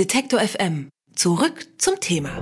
Detektor FM. Zurück zum Thema.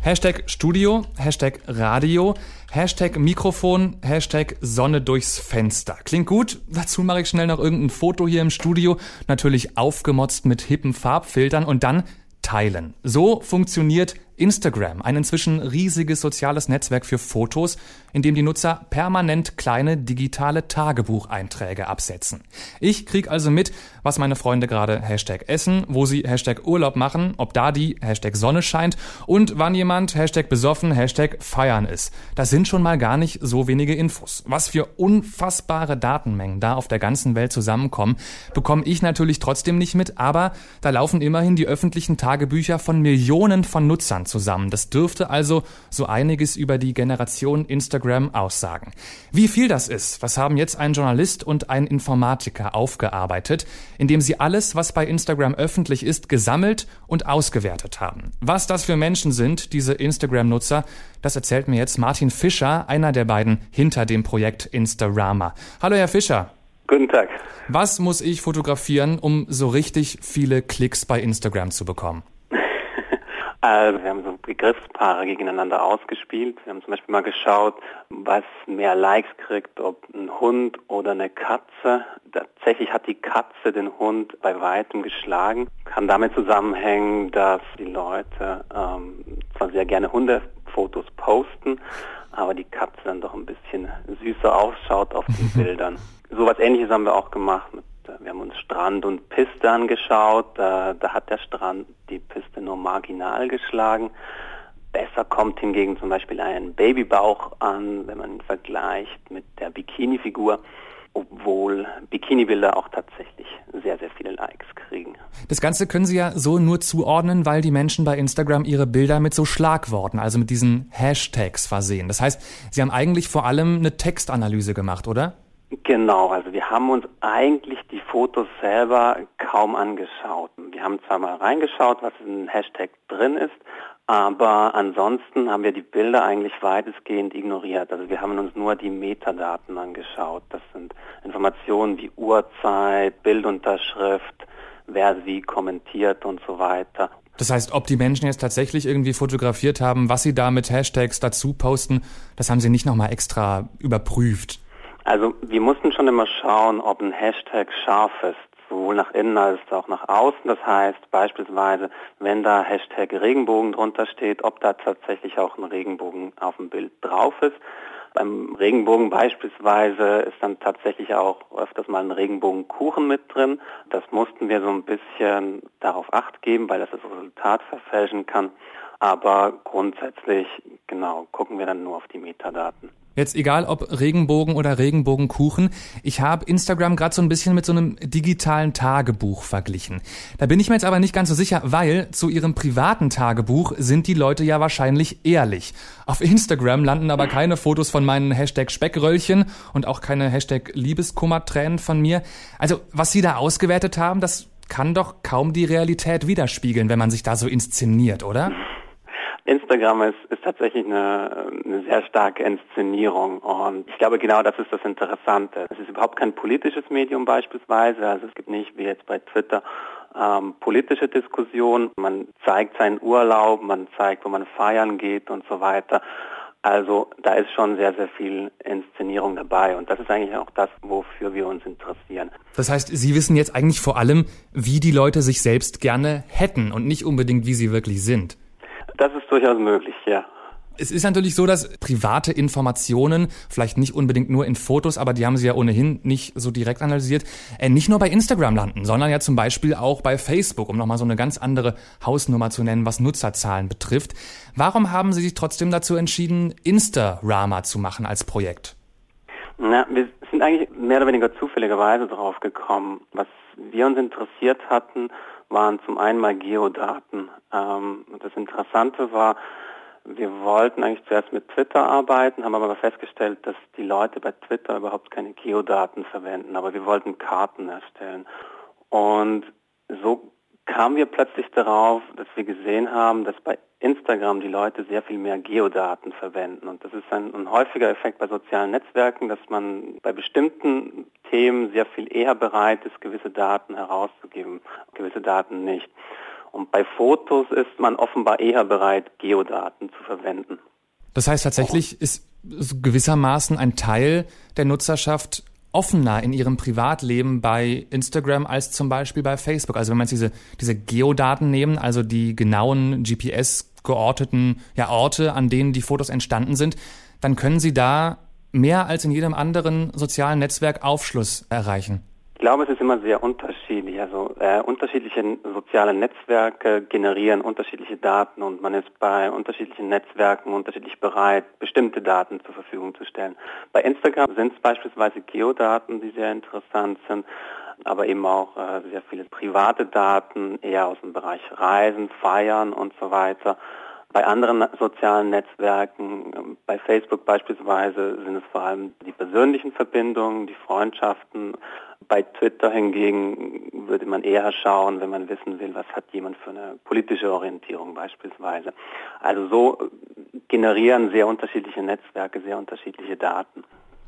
Hashtag Studio, Hashtag Radio, Hashtag Mikrofon, Hashtag Sonne durchs Fenster. Klingt gut. Dazu mache ich schnell noch irgendein Foto hier im Studio. Natürlich aufgemotzt mit hippen Farbfiltern und dann teilen. So funktioniert Instagram, ein inzwischen riesiges soziales Netzwerk für Fotos, in dem die Nutzer permanent kleine digitale Tagebucheinträge absetzen. Ich krieg also mit, was meine Freunde gerade Hashtag essen, wo sie Hashtag Urlaub machen, ob da die Hashtag Sonne scheint und wann jemand Hashtag besoffen, Hashtag feiern ist. Das sind schon mal gar nicht so wenige Infos. Was für unfassbare Datenmengen da auf der ganzen Welt zusammenkommen, bekomme ich natürlich trotzdem nicht mit, aber da laufen immerhin die öffentlichen Tagebücher von Millionen von Nutzern zusammen. Das dürfte also so einiges über die Generation Instagram aussagen. Wie viel das ist, was haben jetzt ein Journalist und ein Informatiker aufgearbeitet, indem sie alles, was bei Instagram öffentlich ist, gesammelt und ausgewertet haben. Was das für Menschen sind, diese Instagram-Nutzer, das erzählt mir jetzt Martin Fischer, einer der beiden hinter dem Projekt Instarama. Hallo, Herr Fischer. Guten Tag. Was muss ich fotografieren, um so richtig viele Klicks bei Instagram zu bekommen? Also wir haben so Begriffspaare gegeneinander ausgespielt. Wir haben zum Beispiel mal geschaut, was mehr Likes kriegt, ob ein Hund oder eine Katze. Tatsächlich hat die Katze den Hund bei weitem geschlagen. Kann damit zusammenhängen, dass die Leute ähm, zwar sehr gerne Hundefotos posten, aber die Katze dann doch ein bisschen süßer ausschaut auf den Bildern. So was ähnliches haben wir auch gemacht mit wir haben uns Strand und Piste angeschaut. Da, da hat der Strand die Piste nur marginal geschlagen. Besser kommt hingegen zum Beispiel ein Babybauch an, wenn man ihn vergleicht mit der Bikini-Figur, obwohl Bikini-Bilder auch tatsächlich sehr, sehr viele Likes kriegen. Das Ganze können Sie ja so nur zuordnen, weil die Menschen bei Instagram ihre Bilder mit so Schlagworten, also mit diesen Hashtags versehen. Das heißt, Sie haben eigentlich vor allem eine Textanalyse gemacht, oder? Genau, also wir haben uns eigentlich die Fotos selber kaum angeschaut. Wir haben zwar mal reingeschaut, was in Hashtag drin ist, aber ansonsten haben wir die Bilder eigentlich weitestgehend ignoriert. Also wir haben uns nur die Metadaten angeschaut. Das sind Informationen wie Uhrzeit, Bildunterschrift, wer wie kommentiert und so weiter. Das heißt, ob die Menschen jetzt tatsächlich irgendwie fotografiert haben, was sie da mit Hashtags dazu posten, das haben sie nicht nochmal extra überprüft. Also wir mussten schon immer schauen, ob ein Hashtag scharf ist, sowohl nach innen als auch nach außen. Das heißt beispielsweise, wenn da Hashtag Regenbogen drunter steht, ob da tatsächlich auch ein Regenbogen auf dem Bild drauf ist. Beim Regenbogen beispielsweise ist dann tatsächlich auch öfters mal ein Regenbogenkuchen mit drin. Das mussten wir so ein bisschen darauf acht geben, weil das das Resultat verfälschen kann. Aber grundsätzlich, genau, gucken wir dann nur auf die Metadaten. Jetzt egal ob Regenbogen oder Regenbogenkuchen, ich habe Instagram gerade so ein bisschen mit so einem digitalen Tagebuch verglichen. Da bin ich mir jetzt aber nicht ganz so sicher, weil zu ihrem privaten Tagebuch sind die Leute ja wahrscheinlich ehrlich. Auf Instagram landen aber keine Fotos von meinen Hashtag Speckröllchen und auch keine Hashtag Liebeskummertränen von mir. Also was sie da ausgewertet haben, das kann doch kaum die Realität widerspiegeln, wenn man sich da so inszeniert, oder? Instagram ist, ist tatsächlich eine, eine sehr starke Inszenierung und ich glaube genau das ist das Interessante. Es ist überhaupt kein politisches Medium beispielsweise, also es gibt nicht wie jetzt bei Twitter ähm, politische Diskussionen. Man zeigt seinen Urlaub, man zeigt, wo man feiern geht und so weiter. Also da ist schon sehr, sehr viel Inszenierung dabei und das ist eigentlich auch das, wofür wir uns interessieren. Das heißt, Sie wissen jetzt eigentlich vor allem, wie die Leute sich selbst gerne hätten und nicht unbedingt, wie sie wirklich sind. Das ist durchaus möglich, ja. Es ist natürlich so, dass private Informationen, vielleicht nicht unbedingt nur in Fotos, aber die haben sie ja ohnehin nicht so direkt analysiert, äh, nicht nur bei Instagram landen, sondern ja zum Beispiel auch bei Facebook, um nochmal so eine ganz andere Hausnummer zu nennen, was Nutzerzahlen betrifft. Warum haben Sie sich trotzdem dazu entschieden, Instarama zu machen als Projekt? Na, wir sind eigentlich mehr oder weniger zufälligerweise drauf gekommen. Was wir uns interessiert hatten, waren zum einen mal Geodaten. Ähm, das Interessante war, wir wollten eigentlich zuerst mit Twitter arbeiten, haben aber festgestellt, dass die Leute bei Twitter überhaupt keine Geodaten verwenden, aber wir wollten Karten erstellen. Und so kamen wir plötzlich darauf, dass wir gesehen haben, dass bei Instagram die Leute sehr viel mehr Geodaten verwenden. Und das ist ein, ein, häufiger Effekt bei sozialen Netzwerken, dass man bei bestimmten Themen sehr viel eher bereit ist, gewisse Daten herauszugeben, gewisse Daten nicht. Und bei Fotos ist man offenbar eher bereit, Geodaten zu verwenden. Das heißt tatsächlich ist gewissermaßen ein Teil der Nutzerschaft offener in ihrem Privatleben bei Instagram als zum Beispiel bei Facebook. Also wenn man jetzt diese, diese Geodaten nehmen, also die genauen GPS georteten ja, Orte, an denen die Fotos entstanden sind, dann können Sie da mehr als in jedem anderen sozialen Netzwerk Aufschluss erreichen. Ich glaube, es ist immer sehr unterschiedlich. Also äh, unterschiedliche soziale Netzwerke generieren unterschiedliche Daten und man ist bei unterschiedlichen Netzwerken unterschiedlich bereit, bestimmte Daten zur Verfügung zu stellen. Bei Instagram sind es beispielsweise Geodaten, die sehr interessant sind, aber eben auch äh, sehr viele private Daten, eher aus dem Bereich Reisen, Feiern und so weiter. Bei anderen sozialen Netzwerken, ähm, bei Facebook beispielsweise, sind es vor allem die persönlichen Verbindungen, die Freundschaften, bei Twitter hingegen würde man eher schauen, wenn man wissen will, was hat jemand für eine politische Orientierung beispielsweise. Also so generieren sehr unterschiedliche Netzwerke sehr unterschiedliche Daten.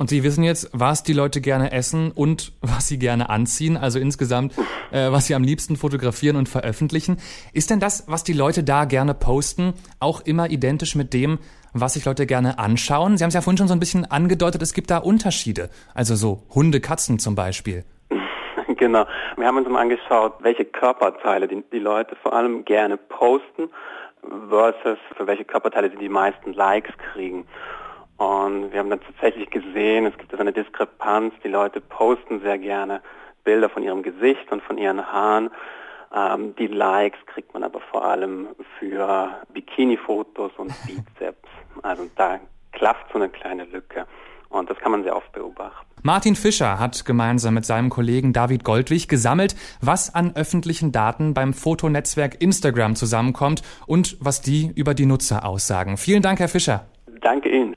Und Sie wissen jetzt, was die Leute gerne essen und was sie gerne anziehen, also insgesamt, äh, was sie am liebsten fotografieren und veröffentlichen. Ist denn das, was die Leute da gerne posten, auch immer identisch mit dem, was sich Leute gerne anschauen? Sie haben es ja vorhin schon so ein bisschen angedeutet, es gibt da Unterschiede. Also so Hunde, Katzen zum Beispiel. Genau. Wir haben uns mal angeschaut, welche Körperteile die, die Leute vor allem gerne posten versus für welche Körperteile sie die meisten Likes kriegen. Und wir haben dann tatsächlich gesehen, es gibt so eine Diskrepanz. Die Leute posten sehr gerne Bilder von ihrem Gesicht und von ihren Haaren. Ähm, die Likes kriegt man aber vor allem für Bikini-Fotos und Bizeps. Also da klafft so eine kleine Lücke. Und das kann man sehr oft beobachten. Martin Fischer hat gemeinsam mit seinem Kollegen David Goldwig gesammelt, was an öffentlichen Daten beim Fotonetzwerk Instagram zusammenkommt und was die über die Nutzer aussagen. Vielen Dank, Herr Fischer. Danke Ihnen.